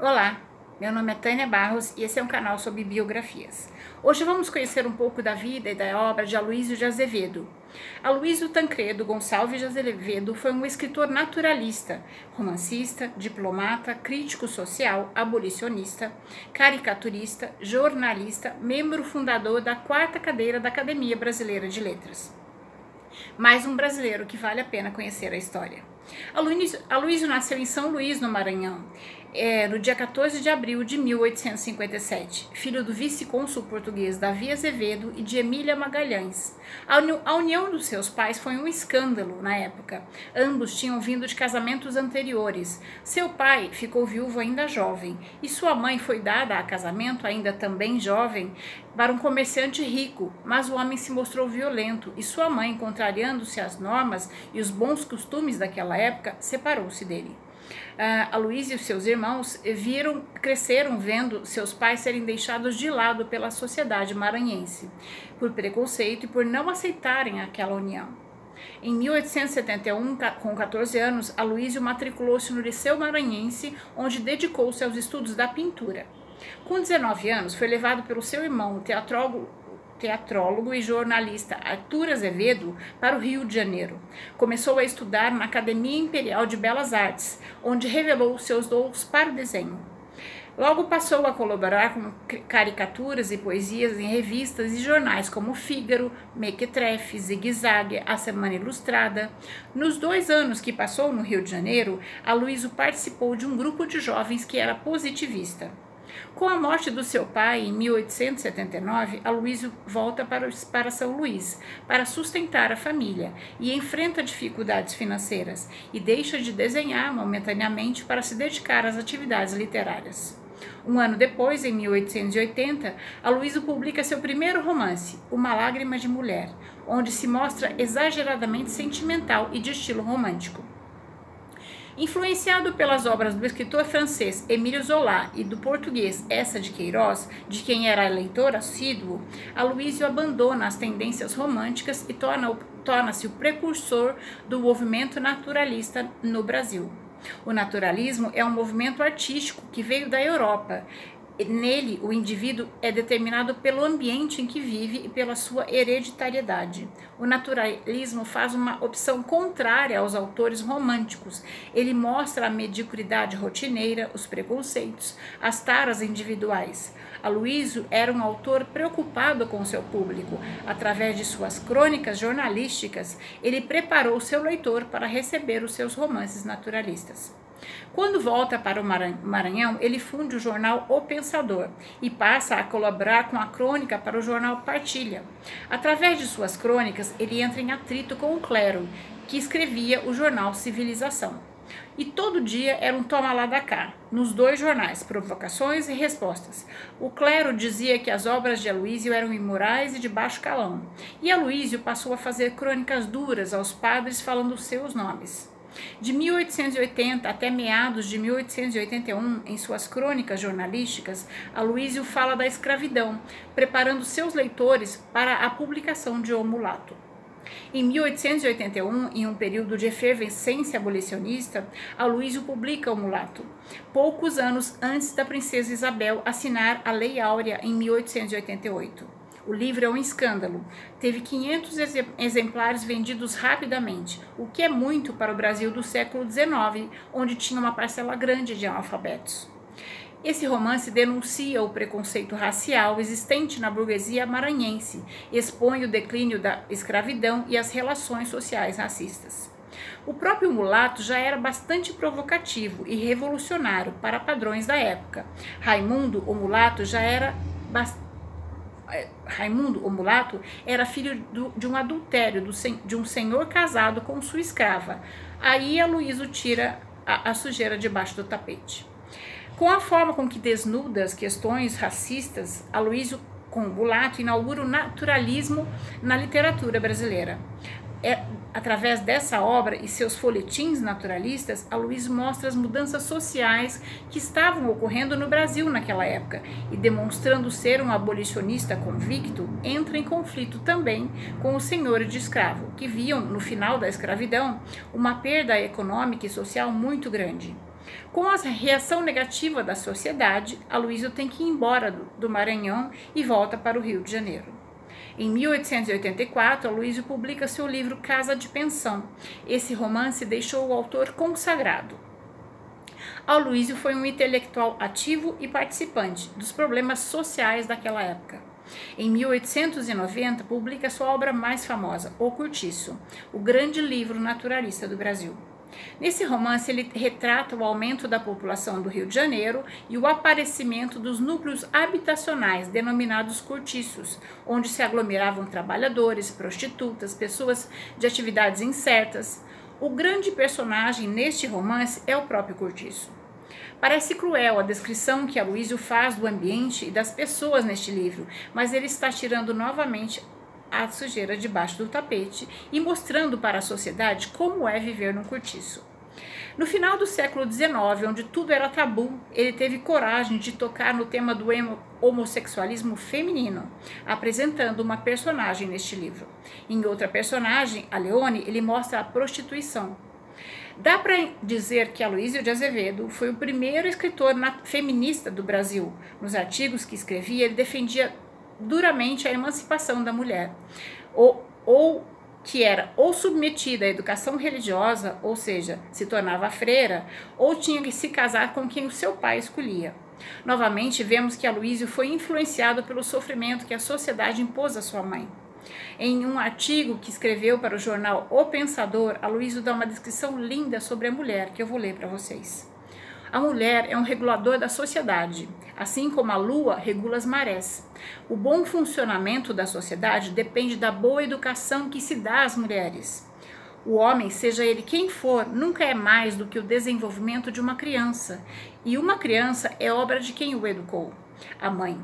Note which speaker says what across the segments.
Speaker 1: Olá, meu nome é Tânia Barros e esse é um canal sobre biografias. Hoje vamos conhecer um pouco da vida e da obra de Aloysio de Azevedo. Aloysio Tancredo Gonçalves de Azevedo foi um escritor naturalista, romancista, diplomata, crítico social, abolicionista, caricaturista, jornalista, membro fundador da quarta cadeira da Academia Brasileira de Letras. Mais um brasileiro que vale a pena conhecer a história. Aloysio nasceu em São Luís, no Maranhão é, no dia 14 de abril de 1857, filho do vice-cônsul português Davi Azevedo e de Emília Magalhães. A, uni a união dos seus pais foi um escândalo na época. Ambos tinham vindo de casamentos anteriores. Seu pai ficou viúvo ainda jovem e sua mãe foi dada a casamento, ainda também jovem, para um comerciante rico, mas o homem se mostrou violento e sua mãe, contrariando-se às normas e os bons costumes daquela época, separou-se dele. Uh, a Luísa e os seus irmãos viram, cresceram vendo seus pais serem deixados de lado pela sociedade maranhense, por preconceito e por não aceitarem aquela união. Em 1871, com 14 anos, Aloysio matriculou-se no Liceu Maranhense, onde dedicou-se aos estudos da pintura. Com 19 anos, foi levado pelo seu irmão, o teatrólogo teatrólogo e jornalista Arthur Azevedo para o Rio de Janeiro. Começou a estudar na Academia Imperial de Belas Artes, onde revelou seus dons para o desenho. Logo passou a colaborar com caricaturas e poesias em revistas e jornais como Fígaro, Mequetrefe, Zig Zag, A Semana Ilustrada. Nos dois anos que passou no Rio de Janeiro, Aloysio participou de um grupo de jovens que era positivista. Com a morte do seu pai em 1879, Aloysio volta para, para São Luís para sustentar a família e enfrenta dificuldades financeiras e deixa de desenhar momentaneamente para se dedicar às atividades literárias. Um ano depois, em 1880, Aloysio publica seu primeiro romance, Uma Lágrima de Mulher, onde se mostra exageradamente sentimental e de estilo romântico. Influenciado pelas obras do escritor francês Emílio Zola e do português Essa de Queiroz, de quem era leitor assíduo, Aloysio abandona as tendências românticas e torna-se torna o precursor do movimento naturalista no Brasil. O naturalismo é um movimento artístico que veio da Europa Nele, o indivíduo é determinado pelo ambiente em que vive e pela sua hereditariedade. O naturalismo faz uma opção contrária aos autores românticos. Ele mostra a mediocridade rotineira, os preconceitos, as taras individuais. Aloysio era um autor preocupado com seu público. Através de suas crônicas jornalísticas, ele preparou seu leitor para receber os seus romances naturalistas. Quando volta para o Maranhão, ele funde o jornal O Pensador e passa a colaborar com a crônica para o jornal Partilha. Através de suas crônicas, ele entra em atrito com o clero, que escrevia o jornal Civilização. E todo dia era um toma lá da cá, nos dois jornais, provocações e respostas. O clero dizia que as obras de Aloísio eram imorais e de baixo calão, e Aloísio passou a fazer crônicas duras aos padres falando seus nomes. De 1880 até meados de 1881, em suas crônicas jornalísticas, Aloysio fala da escravidão, preparando seus leitores para a publicação de O Mulato. Em 1881, em um período de efervescência abolicionista, Aloysio publica O Mulato, poucos anos antes da princesa Isabel assinar a Lei Áurea em 1888. O livro é um escândalo. Teve 500 exemplares vendidos rapidamente, o que é muito para o Brasil do século XIX, onde tinha uma parcela grande de analfabetos. Esse romance denuncia o preconceito racial existente na burguesia maranhense, expõe o declínio da escravidão e as relações sociais racistas. O próprio mulato já era bastante provocativo e revolucionário para padrões da época. Raimundo, o mulato, já era bastante é, Raimundo, o mulato, era filho do, de um adultério do, de um senhor casado com sua escrava. Aí a Luísa tira a, a sujeira debaixo do tapete. Com a forma com que desnuda as questões racistas, Aloysio com o Mulato inaugura o naturalismo na literatura brasileira é, através dessa obra e seus folhetins naturalistas, a Luiz mostra as mudanças sociais que estavam ocorrendo no Brasil naquela época e, demonstrando ser um abolicionista convicto, entra em conflito também com os senhores de escravo, que viam no final da escravidão uma perda econômica e social muito grande. Com a reação negativa da sociedade, Aloysio tem que ir embora do, do Maranhão e volta para o Rio de Janeiro. Em 1884, Aloysio publica seu livro Casa de Pensão. Esse romance deixou o autor consagrado. Aloysio foi um intelectual ativo e participante dos problemas sociais daquela época. Em 1890, publica sua obra mais famosa, O Curtiço, o grande livro naturalista do Brasil. Nesse romance, ele retrata o aumento da população do Rio de Janeiro e o aparecimento dos núcleos habitacionais, denominados cortiços, onde se aglomeravam trabalhadores, prostitutas, pessoas de atividades incertas. O grande personagem neste romance é o próprio cortiço. Parece cruel a descrição que Aloysio faz do ambiente e das pessoas neste livro, mas ele está tirando novamente a sujeira debaixo do tapete e mostrando para a sociedade como é viver num cortiço. No final do século XIX, onde tudo era tabu, ele teve coragem de tocar no tema do homossexualismo feminino, apresentando uma personagem neste livro. Em outra personagem, a Leone, ele mostra a prostituição. Dá para dizer que Aloysio de Azevedo foi o primeiro escritor feminista do Brasil. Nos artigos que escrevia, ele defendia duramente a emancipação da mulher, ou, ou que era ou submetida à educação religiosa, ou seja, se tornava freira, ou tinha que se casar com quem o seu pai escolhia. Novamente, vemos que Aloísio foi influenciado pelo sofrimento que a sociedade impôs à sua mãe. Em um artigo que escreveu para o jornal O Pensador, Aloísio dá uma descrição linda sobre a mulher que eu vou ler para vocês. A mulher é um regulador da sociedade, assim como a lua regula as marés. O bom funcionamento da sociedade depende da boa educação que se dá às mulheres. O homem, seja ele quem for, nunca é mais do que o desenvolvimento de uma criança, e uma criança é obra de quem o educou, a mãe.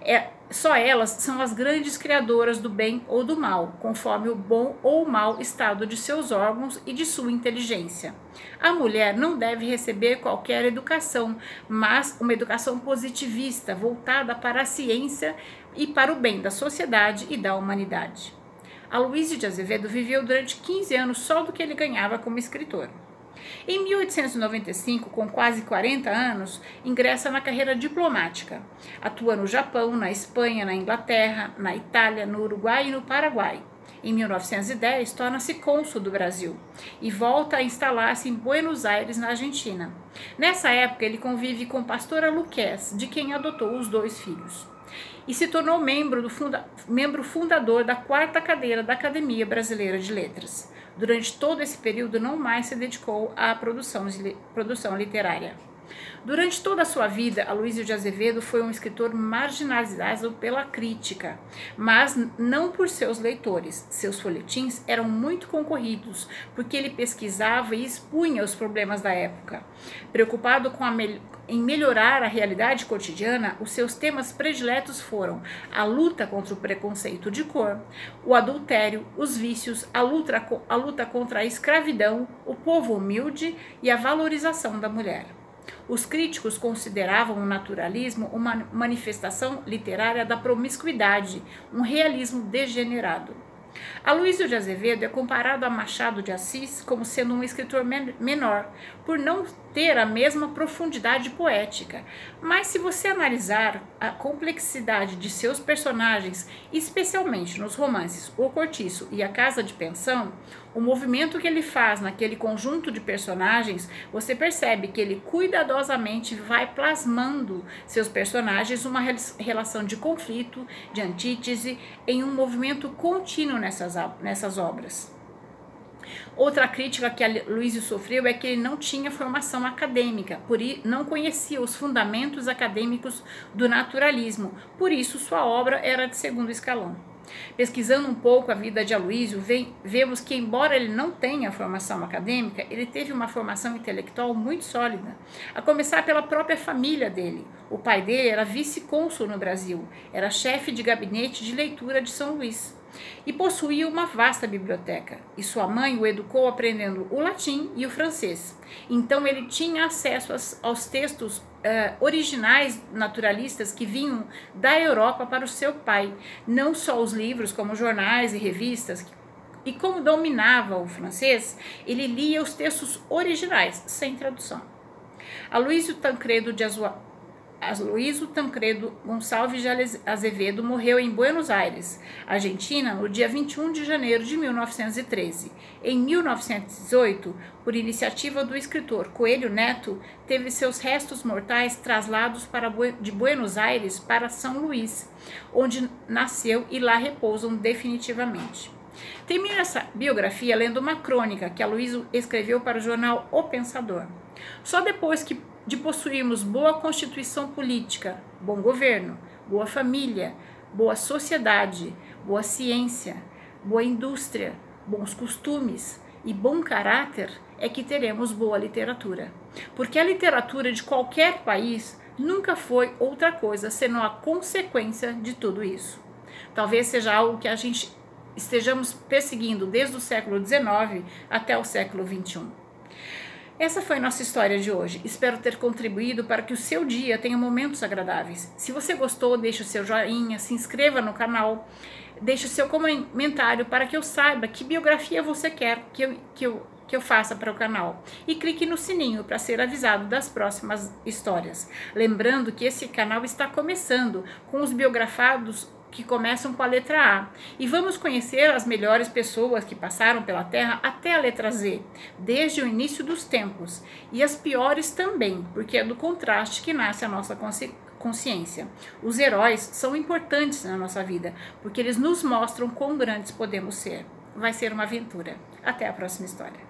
Speaker 1: É, só elas são as grandes criadoras do bem ou do mal, conforme o bom ou mau estado de seus órgãos e de sua inteligência. A mulher não deve receber qualquer educação, mas uma educação positivista, voltada para a ciência e para o bem da sociedade e da humanidade. Aloysio de Azevedo viveu durante 15 anos só do que ele ganhava como escritor. Em 1895, com quase 40 anos, ingressa na carreira diplomática. Atua no Japão, na Espanha, na Inglaterra, na Itália, no Uruguai e no Paraguai. Em 1910, torna-se cônsul do Brasil e volta a instalar-se em Buenos Aires, na Argentina. Nessa época, ele convive com Pastora Luquez, de quem adotou os dois filhos. E se tornou membro, funda membro fundador da quarta cadeira da Academia Brasileira de Letras. Durante todo esse período, não mais se dedicou à produção, produção literária. Durante toda a sua vida, Aloysio de Azevedo foi um escritor marginalizado pela crítica, mas não por seus leitores. Seus folhetins eram muito concorridos, porque ele pesquisava e expunha os problemas da época. Preocupado com a, em melhorar a realidade cotidiana, os seus temas prediletos foram a luta contra o preconceito de cor, o adultério, os vícios, a luta, a luta contra a escravidão, o povo humilde e a valorização da mulher. Os críticos consideravam o naturalismo uma manifestação literária da promiscuidade, um realismo degenerado. Aloysio de Azevedo é comparado a Machado de Assis como sendo um escritor menor, por não ter a mesma profundidade poética. Mas se você analisar a complexidade de seus personagens, especialmente nos romances O Cortiço e A Casa de Pensão, o movimento que ele faz naquele conjunto de personagens, você percebe que ele cuidadosamente vai plasmando seus personagens uma relação de conflito, de antítese, em um movimento contínuo nessas, nessas obras. Outra crítica que a Luísio sofreu é que ele não tinha formação acadêmica, por não conhecia os fundamentos acadêmicos do naturalismo, por isso sua obra era de segundo escalão. Pesquisando um pouco a vida de Aloysio, vemos que, embora ele não tenha formação acadêmica, ele teve uma formação intelectual muito sólida, a começar pela própria família dele. O pai dele era vice-cônsul no Brasil, era chefe de gabinete de leitura de São Luís e possuía uma vasta biblioteca. E sua mãe o educou aprendendo o latim e o francês. Então ele tinha acesso aos textos uh, originais naturalistas que vinham da Europa para o seu pai, não só os livros, como jornais e revistas. E como dominava o francês, ele lia os textos originais, sem tradução. Aloysio Tancredo de Azua, Aloysio Tancredo Gonçalves de Azevedo morreu em Buenos Aires, Argentina, no dia 21 de janeiro de 1913. Em 1918, por iniciativa do escritor Coelho Neto, teve seus restos mortais traslados para, de Buenos Aires para São Luís, onde nasceu e lá repousam definitivamente. Termino essa biografia lendo uma crônica que Aloysio escreveu para o jornal O Pensador. Só depois que de possuirmos boa constituição política, bom governo, boa família, boa sociedade, boa ciência, boa indústria, bons costumes e bom caráter, é que teremos boa literatura. Porque a literatura de qualquer país nunca foi outra coisa senão a consequência de tudo isso. Talvez seja algo que a gente estejamos perseguindo desde o século XIX até o século XXI. Essa foi nossa história de hoje. Espero ter contribuído para que o seu dia tenha momentos agradáveis. Se você gostou, deixe o seu joinha, se inscreva no canal, deixe o seu comentário para que eu saiba que biografia você quer que eu, que eu, que eu faça para o canal. E clique no sininho para ser avisado das próximas histórias. Lembrando que esse canal está começando com os biografados que começam com a letra A. E vamos conhecer as melhores pessoas que passaram pela Terra até a letra Z, desde o início dos tempos. E as piores também, porque é do contraste que nasce a nossa consciência. Os heróis são importantes na nossa vida, porque eles nos mostram quão grandes podemos ser. Vai ser uma aventura. Até a próxima história.